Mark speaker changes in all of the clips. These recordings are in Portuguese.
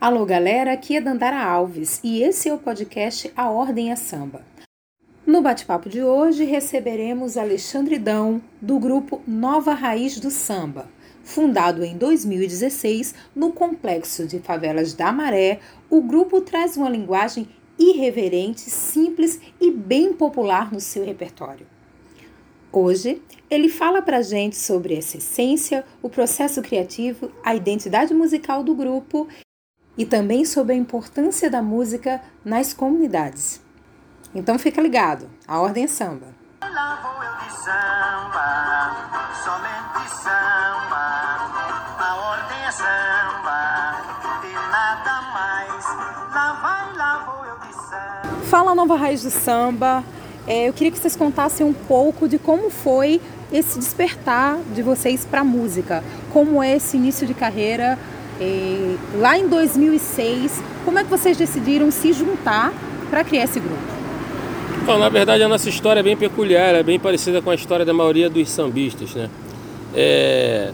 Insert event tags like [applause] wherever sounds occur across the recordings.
Speaker 1: Alô galera, aqui é Dandara Alves e esse é o podcast A Ordem é Samba. No bate-papo de hoje receberemos Alexandre Dão, do grupo Nova Raiz do Samba. Fundado em 2016 no complexo de favelas da Maré, o grupo traz uma linguagem irreverente, simples e bem popular no seu repertório. Hoje, ele fala pra gente sobre essa essência, o processo criativo, a identidade musical do grupo e também sobre a importância da música nas comunidades. Então fica ligado, a ordem é samba. Lá vou eu de samba, somente samba, a ordem é samba, de nada mais. Lá vai, lá vou eu de samba. Fala Nova Raiz do Samba. É, eu queria que vocês contassem um pouco de como foi esse despertar de vocês para a música, como é esse início de carreira lá em 2006, como é que vocês decidiram se juntar para criar esse grupo?
Speaker 2: Bom, na verdade a nossa história é bem peculiar, é bem parecida com a história da maioria dos sambistas, né? É,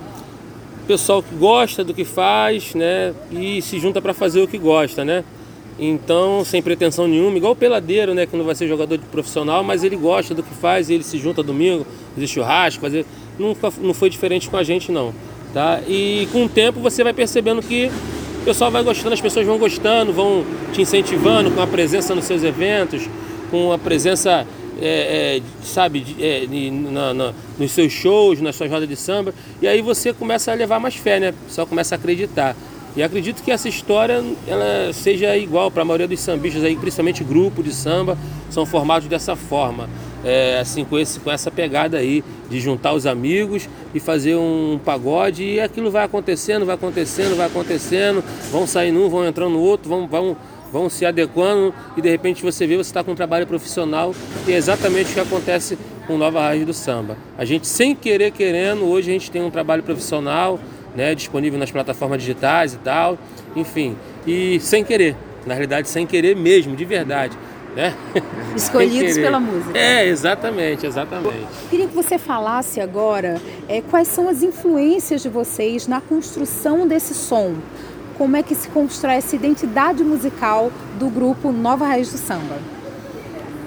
Speaker 2: pessoal que gosta do que faz, né? E se junta para fazer o que gosta, né? Então, sem pretensão nenhuma, igual o peladeiro, né? Que não vai ser jogador de profissional, mas ele gosta do que faz, ele se junta domingo, fazer churrasco, fazer. Nunca, não foi diferente com a gente, não. Tá? E com o tempo você vai percebendo que o pessoal vai gostando, as pessoas vão gostando, vão te incentivando com a presença nos seus eventos, com a presença, é, é, sabe, é, na, na, nos seus shows, nas suas rodas de samba. E aí você começa a levar mais fé, né? O começa a acreditar. E acredito que essa história ela seja igual para a maioria dos sambistas aí, principalmente grupo de samba, são formados dessa forma é, assim com, esse, com essa pegada aí de juntar os amigos e fazer um pagode e aquilo vai acontecendo, vai acontecendo, vai acontecendo, vão sair num, vão entrando no outro, vão, vão, vão se adequando e de repente você vê, você está com um trabalho profissional e é exatamente o que acontece com Nova Raiz do Samba. A gente sem querer querendo, hoje a gente tem um trabalho profissional, né, disponível nas plataformas digitais e tal, enfim, e sem querer, na realidade sem querer mesmo, de verdade né? [laughs]
Speaker 1: Escolhidos pela música.
Speaker 2: É, exatamente, exatamente.
Speaker 1: Queria que você falasse agora é, quais são as influências de vocês na construção desse som. Como é que se constrói essa identidade musical do grupo Nova Raiz do Samba?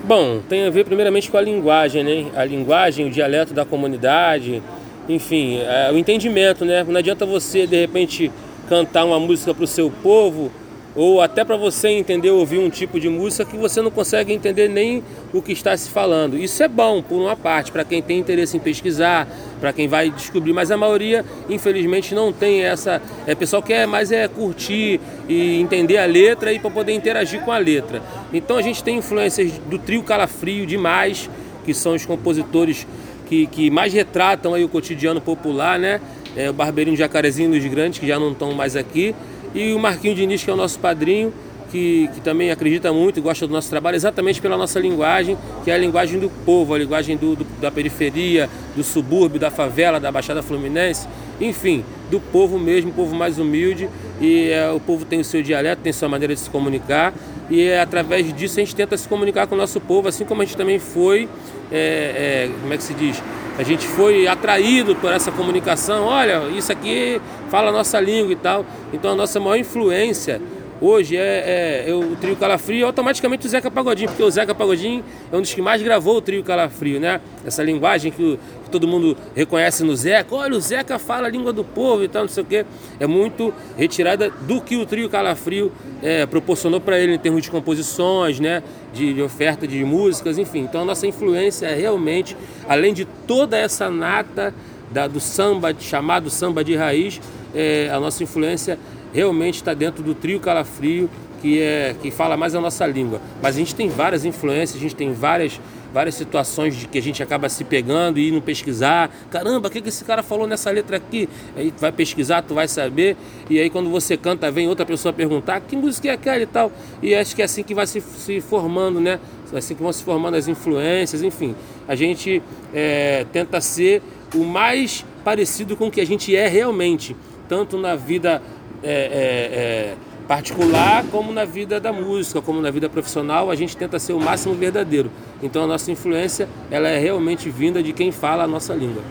Speaker 2: Bom, tem a ver primeiramente com a linguagem, né? A linguagem, o dialeto da comunidade, enfim, é, o entendimento, né? Não adianta você, de repente, cantar uma música para o seu povo ou até para você entender ouvir um tipo de música que você não consegue entender nem o que está se falando. Isso é bom por uma parte para quem tem interesse em pesquisar, para quem vai descobrir, mas a maioria infelizmente não tem essa, é pessoal quer mais é curtir e entender a letra e para poder interagir com a letra. Então a gente tem influências do trio Calafrio demais, que são os compositores que, que mais retratam aí o cotidiano popular, né? É, o Barbeirinho Jacarezinho dos Grandes, que já não estão mais aqui, e o Marquinho Diniz, que é o nosso padrinho, que, que, também acredita muito e gosta do nosso trabalho, exatamente pela nossa linguagem, que é a linguagem do povo, a linguagem do, do, da periferia, do subúrbio, da favela, da Baixada Fluminense, enfim, do povo mesmo, o povo mais humilde. E é, o povo tem o seu dialeto, tem sua maneira de se comunicar, e é, através disso a gente tenta se comunicar com o nosso povo, assim como a gente também foi, é, é como é que se diz? A gente foi atraído por essa comunicação. Olha, isso aqui fala a nossa língua e tal. Então a nossa maior influência hoje é, é, é, o trio Calafrio e automaticamente o Zeca Pagodinho, porque o Zeca Pagodinho é um dos que mais gravou o trio Calafrio, né? Essa linguagem que, que, todo mundo reconhece no Zeca. Olha, o Zeca fala a língua do povo e tal, não sei o quê. É muito retirada do que o trio Calafrio é, proporcionou para ele em termos de composições, né? De, de, oferta de músicas, enfim. Então a nossa influência é realmente, além de toda essa nata da, do samba, chamado samba de raiz, é, a nossa influência realmente está dentro do trio Calafrio, que é que fala mais a nossa língua. Mas a gente tem várias influências, a gente tem várias várias situações de que a gente acaba se pegando e indo pesquisar. Caramba, o que, que esse cara falou nessa letra aqui? Aí tu vai pesquisar, tu vai saber. E aí quando você canta, vem outra pessoa perguntar que música é aquela e tal. E acho que é assim que vai se, se formando, né? É assim que vão se formando as influências, enfim. A gente é, tenta ser o mais parecido com o que a gente é realmente, tanto na vida é, é, é, particular, como na vida da música, como na vida profissional, a gente tenta ser o máximo verdadeiro. Então a nossa influência ela é realmente vinda de quem fala a nossa língua.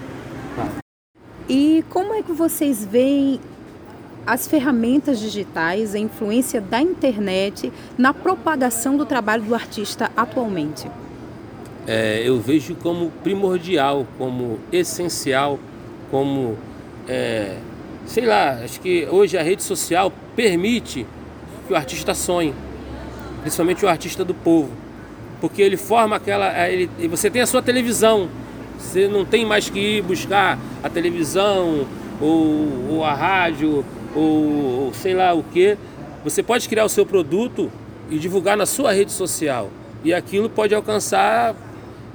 Speaker 1: E como é que vocês veem as ferramentas digitais, a influência da internet na propagação do trabalho do artista atualmente?
Speaker 2: É, eu vejo como primordial, como essencial, como, é, sei lá, acho que hoje a rede social permite que o artista sonhe, principalmente o artista do povo, porque ele forma aquela, é, ele, você tem a sua televisão, você não tem mais que ir buscar a televisão ou, ou a rádio ou, ou sei lá o que. Você pode criar o seu produto e divulgar na sua rede social. E aquilo pode alcançar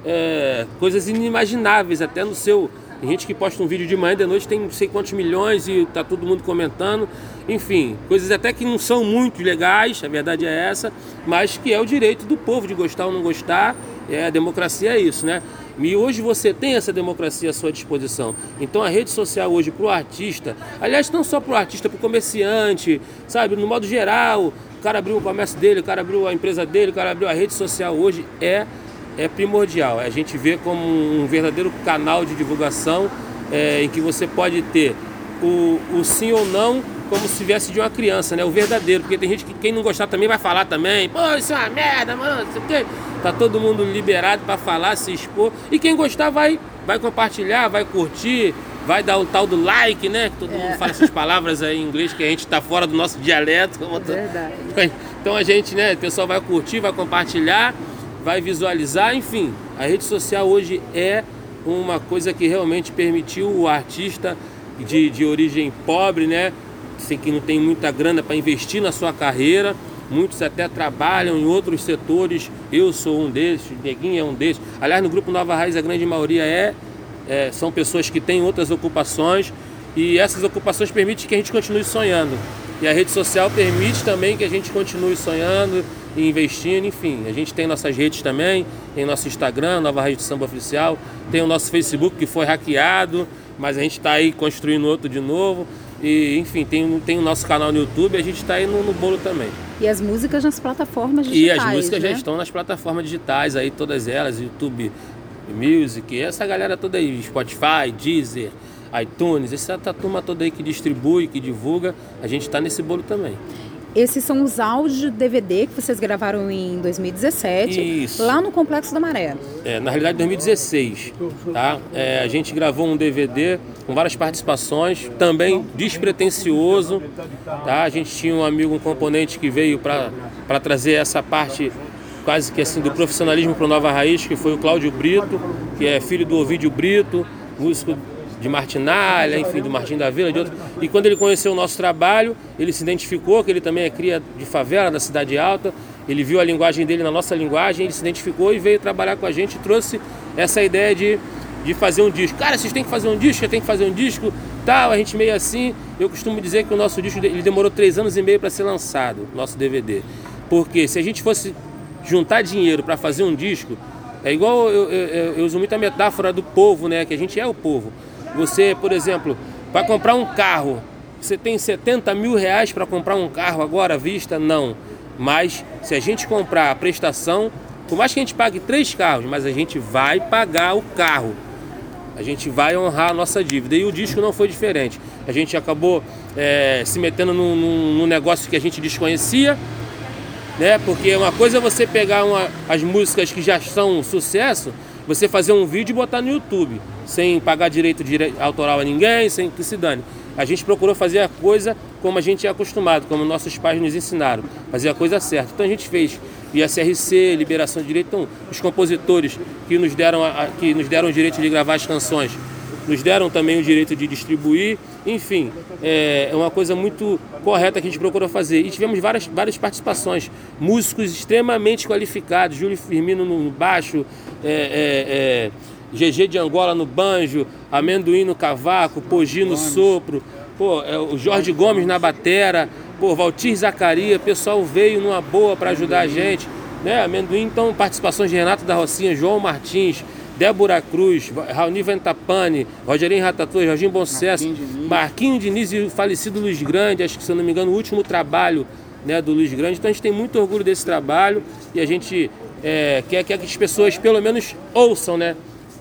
Speaker 2: é, coisas inimagináveis até no seu. Tem gente que posta um vídeo de manhã de noite, tem não sei quantos milhões e tá todo mundo comentando. Enfim, coisas até que não são muito legais, a verdade é essa, mas que é o direito do povo de gostar ou não gostar. É, a democracia é isso, né? E hoje você tem essa democracia à sua disposição. Então a rede social hoje para o artista, aliás, não só para o artista, para o comerciante, sabe, no modo geral, o cara abriu o comércio dele, o cara abriu a empresa dele, o cara abriu a rede social hoje é é primordial. A gente vê como um verdadeiro canal de divulgação é, em que você pode ter o, o sim ou não como se viesse de uma criança, né? O verdadeiro, porque tem gente que quem não gostar também vai falar também, pô, isso é uma merda, mano, isso aqui. Tá todo mundo liberado para falar, se expor. E quem gostar vai, vai compartilhar, vai curtir, vai dar o tal do like, né? Que todo é. mundo fala essas palavras aí em inglês que a gente tá fora do nosso dialeto.
Speaker 1: Verdade. [laughs]
Speaker 2: Então a gente, né, o pessoal vai curtir, vai compartilhar, vai visualizar, enfim. A rede social hoje é uma coisa que realmente permitiu o artista de, de origem pobre, né? Assim, que não tem muita grana para investir na sua carreira. Muitos até trabalham em outros setores. Eu sou um desses, Neguinho é um desses. Aliás, no grupo Nova Raiz, a grande maioria é, é são pessoas que têm outras ocupações e essas ocupações permitem que a gente continue sonhando. E a rede social permite também que a gente continue sonhando e investindo, enfim. A gente tem nossas redes também, tem nosso Instagram, Nova Raiz de Samba Oficial, tem o nosso Facebook que foi hackeado, mas a gente está aí construindo outro de novo. E, enfim, tem, tem o nosso canal no YouTube, a gente está aí no, no, bolo também.
Speaker 1: E as músicas nas plataformas digitais.
Speaker 2: E as músicas
Speaker 1: né?
Speaker 2: já estão nas plataformas digitais aí, todas elas, YouTube Music, essa galera toda aí, Spotify, Deezer, iTunes, essa turma toda aí que distribui, que divulga, a gente está nesse bolo também.
Speaker 1: Esses são os áudios de DVD que vocês gravaram em 2017,
Speaker 2: Isso.
Speaker 1: lá no Complexo da Maré.
Speaker 2: É, na realidade, 2016. Tá? É, a gente gravou um DVD com várias participações, também despretensioso. Tá? A gente tinha um amigo, um componente que veio para trazer essa parte quase que assim do profissionalismo para o Nova Raiz, que foi o Cláudio Brito, que é filho do Ovídio Brito, músico de Martinalha, enfim, do Martim da Vila, de outro. E quando ele conheceu o nosso trabalho, ele se identificou que ele também é cria de favela, da Cidade Alta. Ele viu a linguagem dele na nossa linguagem, ele se identificou e veio trabalhar com a gente e trouxe essa ideia de, de fazer um disco. Cara, vocês têm que fazer um disco, tem que fazer um disco, tal, a gente meio assim. Eu costumo dizer que o nosso disco ele demorou três anos e meio para ser lançado, nosso DVD. Porque se a gente fosse juntar dinheiro para fazer um disco, é igual eu, eu, eu, uso muito a metáfora do povo, né? Que a gente é o povo. Você, por exemplo, vai comprar um carro, você tem 70 mil reais para comprar um carro agora à vista? Não. Mas se a gente comprar a prestação, por mais que a gente pague três carros, mas a gente vai pagar o carro. A gente vai honrar a nossa dívida. E o disco não foi diferente. A gente acabou é, se metendo num, num, num, negócio que a gente desconhecia, né? Porque uma coisa é você pegar uma, as músicas que já são um sucesso, você fazer um vídeo e botar no YouTube sem pagar direito, autoral a ninguém, sem que se dane. A gente procurou fazer a coisa como a gente é acostumado, como nossos pais nos ensinaram, fazer a coisa certa. Então a gente fez ISRC, liberação de direito, então, os compositores que nos deram a, que nos deram o direito de gravar as canções, nos deram também o direito de distribuir, enfim, é, é uma coisa muito correta que a gente procurou fazer. E tivemos várias, várias participações, músicos extremamente qualificados, Júlio Firmino no baixo, é, é, é GG de Angola no banjo, amendoim no cavaco, Pogi no sopro, pô, é, o Jorge Gomes na batera, pô, Valtir Zacaria, pessoal veio numa boa para ajudar a gente, né? Amendoim, então, participações de Renato da Rocinha, João Martins, Débora Cruz, Raoni Ventapane, Rogerinho Ratatouille, Jorginho Bom Sucesso, Marquinho Diniz e o falecido Luiz Grande, acho que se eu não me engano, o último trabalho né, do Luiz Grande. Então a gente tem muito orgulho desse trabalho e a gente é, quer que as pessoas pelo menos ouçam, né?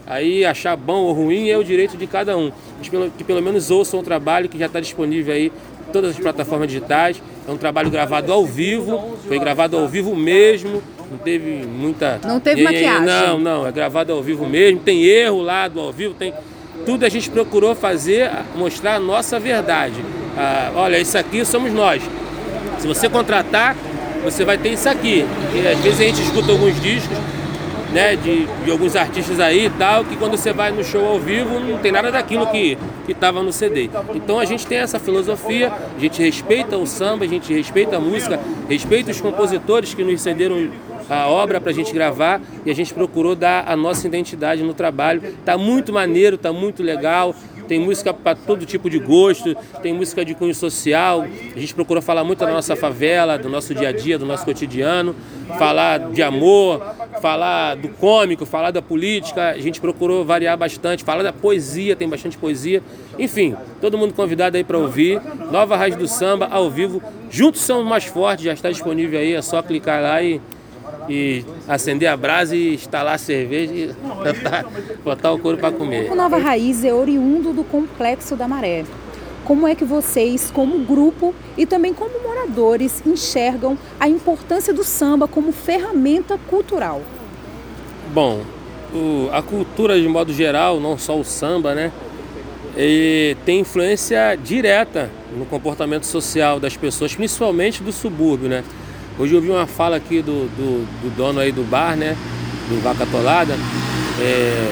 Speaker 2: Aí achar bom ou ruim é o direito de cada um. Que pelo, que pelo menos ouçam o trabalho que já está disponível aí todas as plataformas digitais. É um trabalho gravado ao vivo, foi gravado ao vivo mesmo, não teve muita.
Speaker 1: Não teve maquiagem.
Speaker 2: Não, não, é gravado ao vivo mesmo, tem erro lá do ao vivo, tem. Tudo a gente procurou fazer, mostrar a nossa verdade. Ah, olha, isso aqui somos nós. Se você contratar, você vai ter isso aqui. E às vezes a gente escuta alguns discos, né, de, de, alguns artistas aí e tal, que quando você vai no show ao vivo não tem nada daquilo que estava no CD. Então a gente tem essa filosofia, a gente respeita o samba, a gente respeita a música, respeita os compositores que nos cederam a obra para a gente gravar e a gente procurou dar a nossa identidade no trabalho. Tá muito maneiro, tá muito legal tem música para todo tipo de gosto, tem música de cunho social. A gente procura falar muito da nossa favela, do nosso dia a dia, do nosso cotidiano, falar de amor, falar do cômico, falar da política. A gente procurou variar bastante, falar da poesia, tem bastante poesia. Enfim, todo mundo convidado aí para ouvir. Nova Raiz do Samba ao vivo. Juntos são mais fortes, já está disponível aí, é só clicar lá e e acender a brasa e instalar a cerveja e botar, o couro para comer.
Speaker 1: O Nova Raiz é oriundo do Complexo da Maré. Como é que vocês, como grupo e também como moradores, enxergam a importância do samba como ferramenta cultural?
Speaker 2: Bom, o, a cultura de modo geral, não só o samba, né? Tem influência direta no comportamento social das pessoas, principalmente do subúrbio, né? Hoje eu vi uma fala aqui do, do, do dono aí do bar, né? Do Vaca Tolada, é,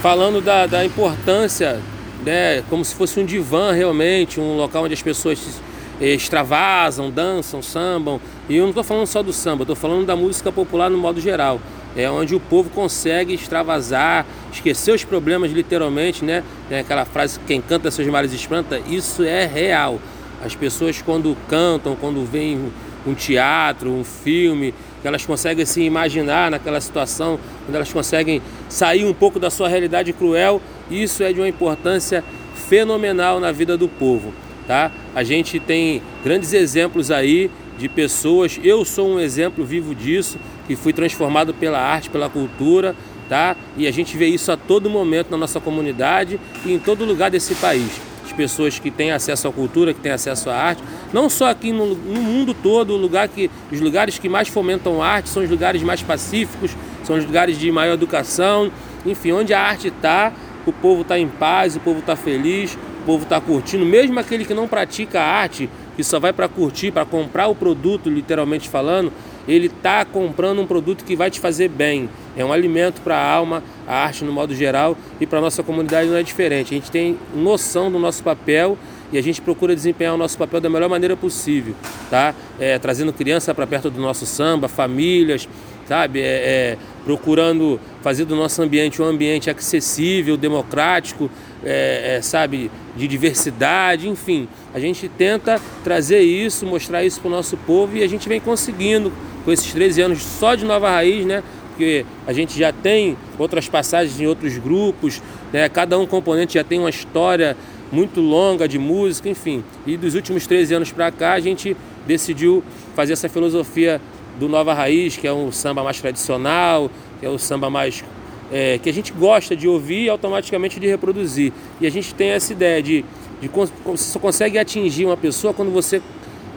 Speaker 2: falando da, da importância, né? Como se fosse um divã realmente, um local onde as pessoas é, extravasam, dançam, sambam. E eu não estou falando só do samba, estou falando da música popular no modo geral. É onde o povo consegue extravasar, esquecer os problemas literalmente, né? Tem aquela frase, quem canta seus males espanta, isso é real. As pessoas quando cantam, quando vêm um teatro, um filme, que elas conseguem se imaginar naquela situação, quando elas conseguem sair um pouco da sua realidade cruel, isso é de uma importância fenomenal na vida do povo, tá? A gente tem grandes exemplos aí de pessoas, eu sou um exemplo vivo disso, que fui transformado pela arte, pela cultura, tá? E a gente vê isso a todo momento na nossa comunidade e em todo lugar desse país pessoas que têm acesso à cultura, que têm acesso à arte, não só aqui no, no mundo todo, o lugar que, os lugares que mais fomentam arte são os lugares mais pacíficos, são os lugares de maior educação, enfim, onde a arte está, o povo está em paz, o povo está feliz, o povo está curtindo, mesmo aquele que não pratica arte, que só vai para curtir, para comprar o produto, literalmente falando, ele está comprando um produto que vai te fazer bem. É um alimento para a alma, a arte no modo geral e para a nossa comunidade não é diferente. A gente tem noção do nosso papel e a gente procura desempenhar o nosso papel da melhor maneira possível, tá? É, trazendo criança para perto do nosso samba, famílias, sabe? É, é, procurando fazer do nosso ambiente um ambiente acessível, democrático, é, é, sabe? De diversidade, enfim. A gente tenta trazer isso, mostrar isso para o nosso povo e a gente vem conseguindo com esses 13 anos só de Nova Raiz, né? Porque a gente já tem outras passagens em outros grupos, né? cada um componente já tem uma história muito longa de música, enfim. E dos últimos 13 anos para cá a gente decidiu fazer essa filosofia do Nova Raiz, que é um samba mais tradicional, que é o samba mais é, que a gente gosta de ouvir e automaticamente de reproduzir. E a gente tem essa ideia de, de você só consegue atingir uma pessoa quando você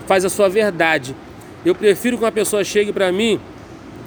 Speaker 2: faz a sua verdade. Eu prefiro que uma pessoa chegue para mim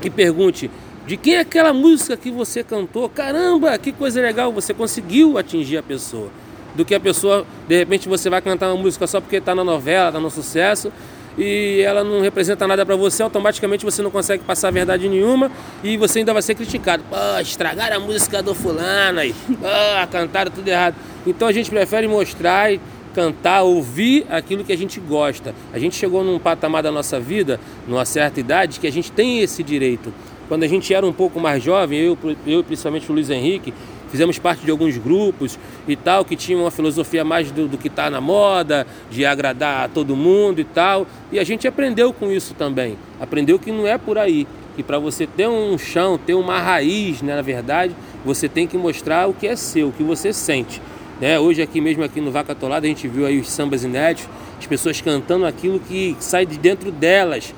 Speaker 2: e pergunte de quem é aquela música que você cantou. Caramba, que coisa legal, você conseguiu atingir a pessoa. Do que a pessoa, de repente, você vai cantar uma música só porque está na novela, está no sucesso, e ela não representa nada para você, automaticamente você não consegue passar verdade nenhuma e você ainda vai ser criticado. Pô, estragaram a música do fulano aí, pô, cantaram tudo errado. Então a gente prefere mostrar e cantar, ouvir aquilo que a gente gosta. A gente chegou num patamar da nossa vida, numa certa idade, que a gente tem esse direito. Quando a gente era um pouco mais jovem, eu, eu principalmente o Luiz Henrique, fizemos parte de alguns grupos e tal, que tinham uma filosofia mais do, do que está na moda, de agradar a todo mundo e tal. E a gente aprendeu com isso também. Aprendeu que não é por aí. Que para você ter um chão, ter uma raiz, né, na verdade, você tem que mostrar o que é seu, o que você sente. Né? Hoje aqui mesmo aqui no Vaca Tolada a gente viu aí os sambas inéditos, as pessoas cantando aquilo que sai de dentro delas,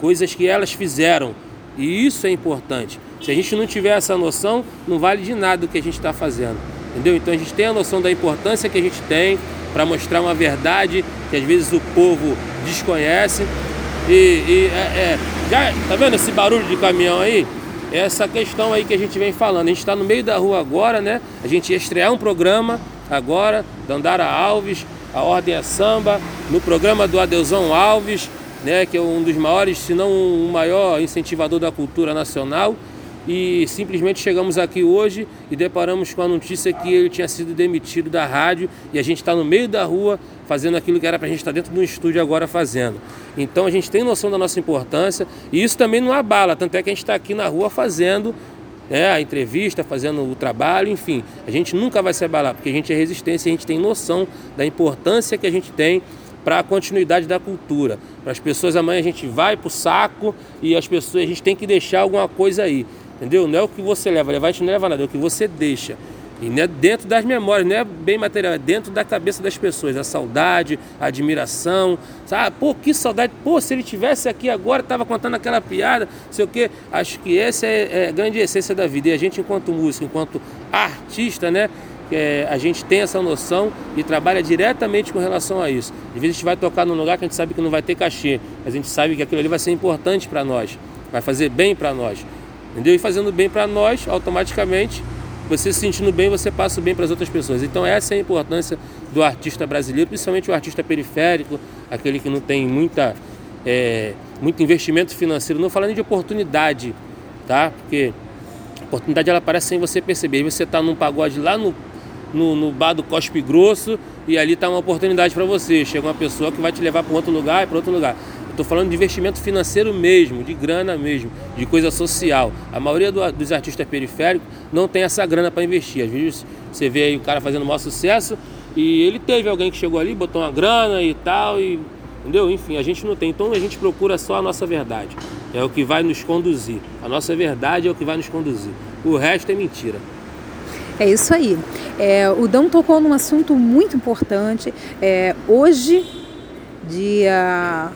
Speaker 2: coisas que elas fizeram. E isso é importante. Se a gente não tiver essa noção, não vale de nada o que a gente está fazendo. Entendeu? Então a gente tem a noção da importância que a gente tem, para mostrar uma verdade que às vezes o povo desconhece. E, e é, é, já tá vendo esse barulho de caminhão aí? Essa questão aí que a gente vem falando. A gente está no meio da rua agora, né? A gente ia estrear um programa agora, Dandara Alves, a Ordem é Samba, no programa do Adeusão Alves, né, que é um dos maiores, se não o maior incentivador da cultura nacional e simplesmente chegamos aqui hoje e deparamos com a notícia que ele tinha sido demitido da rádio e a gente está no meio da rua fazendo aquilo que era para a gente estar tá dentro do estúdio agora fazendo. Então a gente tem noção da nossa importância e isso também não abala, tanto é que a gente está aqui na rua fazendo né, a entrevista, fazendo o trabalho, enfim. A gente nunca vai se abalar, porque a gente é resistência a gente tem noção da importância que a gente tem para a continuidade da cultura. Para as pessoas amanhã a gente vai para o saco e as pessoas a gente tem que deixar alguma coisa aí. Entendeu? Não é o que você leva, levar a gente não leva nada, é o que você deixa. E não é dentro das memórias, não é bem material, é dentro da cabeça das pessoas. A saudade, a admiração, sabe? Pô, que saudade. Pô, se ele tivesse aqui agora, estava contando aquela piada, sei o quê. Acho que essa é, é a grande essência da vida. E a gente, enquanto músico, enquanto artista, né? É, a gente tem essa noção e trabalha diretamente com relação a isso. Às vezes a gente vai tocar num lugar que a gente sabe que não vai ter cachê, mas a gente sabe que aquilo ali vai ser importante para nós, vai fazer bem para nós. Entendeu? E fazendo bem para nós, automaticamente, você se sentindo bem, você passa bem para as outras pessoas. Então essa é a importância do artista brasileiro, principalmente o artista periférico, aquele que não tem muita, é, muito investimento financeiro, não falando de oportunidade, tá? Porque a oportunidade ela aparece sem você perceber. Você está num pagode lá no, no, no bar do Cospe Grosso e ali está uma oportunidade para você. Chega uma pessoa que vai te levar para outro lugar e para outro lugar. Estou falando de investimento financeiro mesmo, de grana mesmo, de coisa social. A maioria do, dos artistas periféricos não tem essa grana para investir. Às vezes você vê aí o cara fazendo maior sucesso e ele teve alguém que chegou ali, botou uma grana e tal, e, entendeu? Enfim, a gente não tem. Então a gente procura só a nossa verdade. É o que vai nos conduzir. A nossa verdade é o que vai nos conduzir. O resto é mentira.
Speaker 1: É isso aí. É, o Dão tocou num assunto muito importante. É, hoje, dia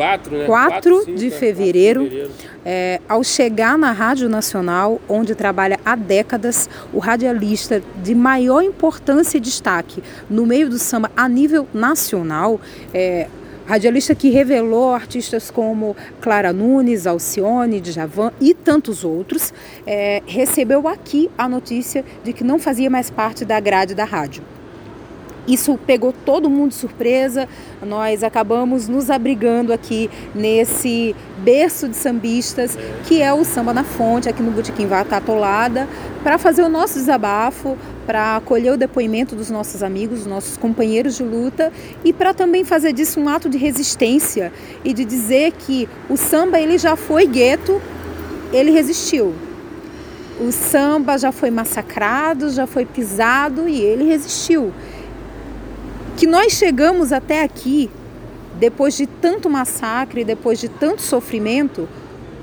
Speaker 2: 4, né?
Speaker 1: 4, 4 5, de fevereiro. 4 de fevereiro. É, ao chegar na Rádio Nacional, onde trabalha há décadas, o radialista de maior importância e destaque no meio do samba a nível nacional, é, radialista que revelou artistas como Clara Nunes, Alcione, Djavan e tantos outros, é, recebeu aqui a notícia de que não fazia mais parte da grade da rádio. Isso pegou todo mundo de surpresa. Nós acabamos nos abrigando aqui nesse berço de sambistas, que é o Samba na Fonte, aqui no Botequim Vata Atolada, para fazer o nosso desabafo, para acolher o depoimento dos nossos amigos, dos nossos companheiros de luta e para também fazer disso um ato de resistência e de dizer que o samba ele já foi gueto, ele resistiu. O samba já foi massacrado, já foi pisado e ele resistiu que nós chegamos até aqui depois de tanto massacre, depois de tanto sofrimento,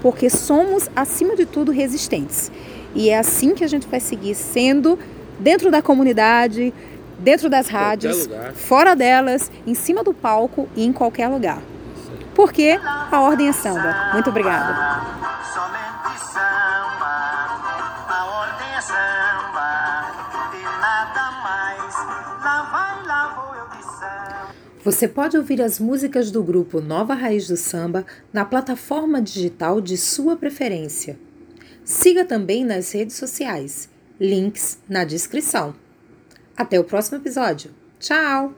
Speaker 1: porque somos, acima de tudo, resistentes. E é assim que a gente vai seguir sendo dentro da comunidade, dentro das rádios, fora delas, em cima do palco e em qualquer lugar. Porque a ordem é samba. Muito obrigada. Você pode ouvir as músicas do grupo Nova Raiz do Samba na plataforma digital de sua preferência. Siga também nas redes sociais. Links na descrição. Até o próximo episódio. Tchau!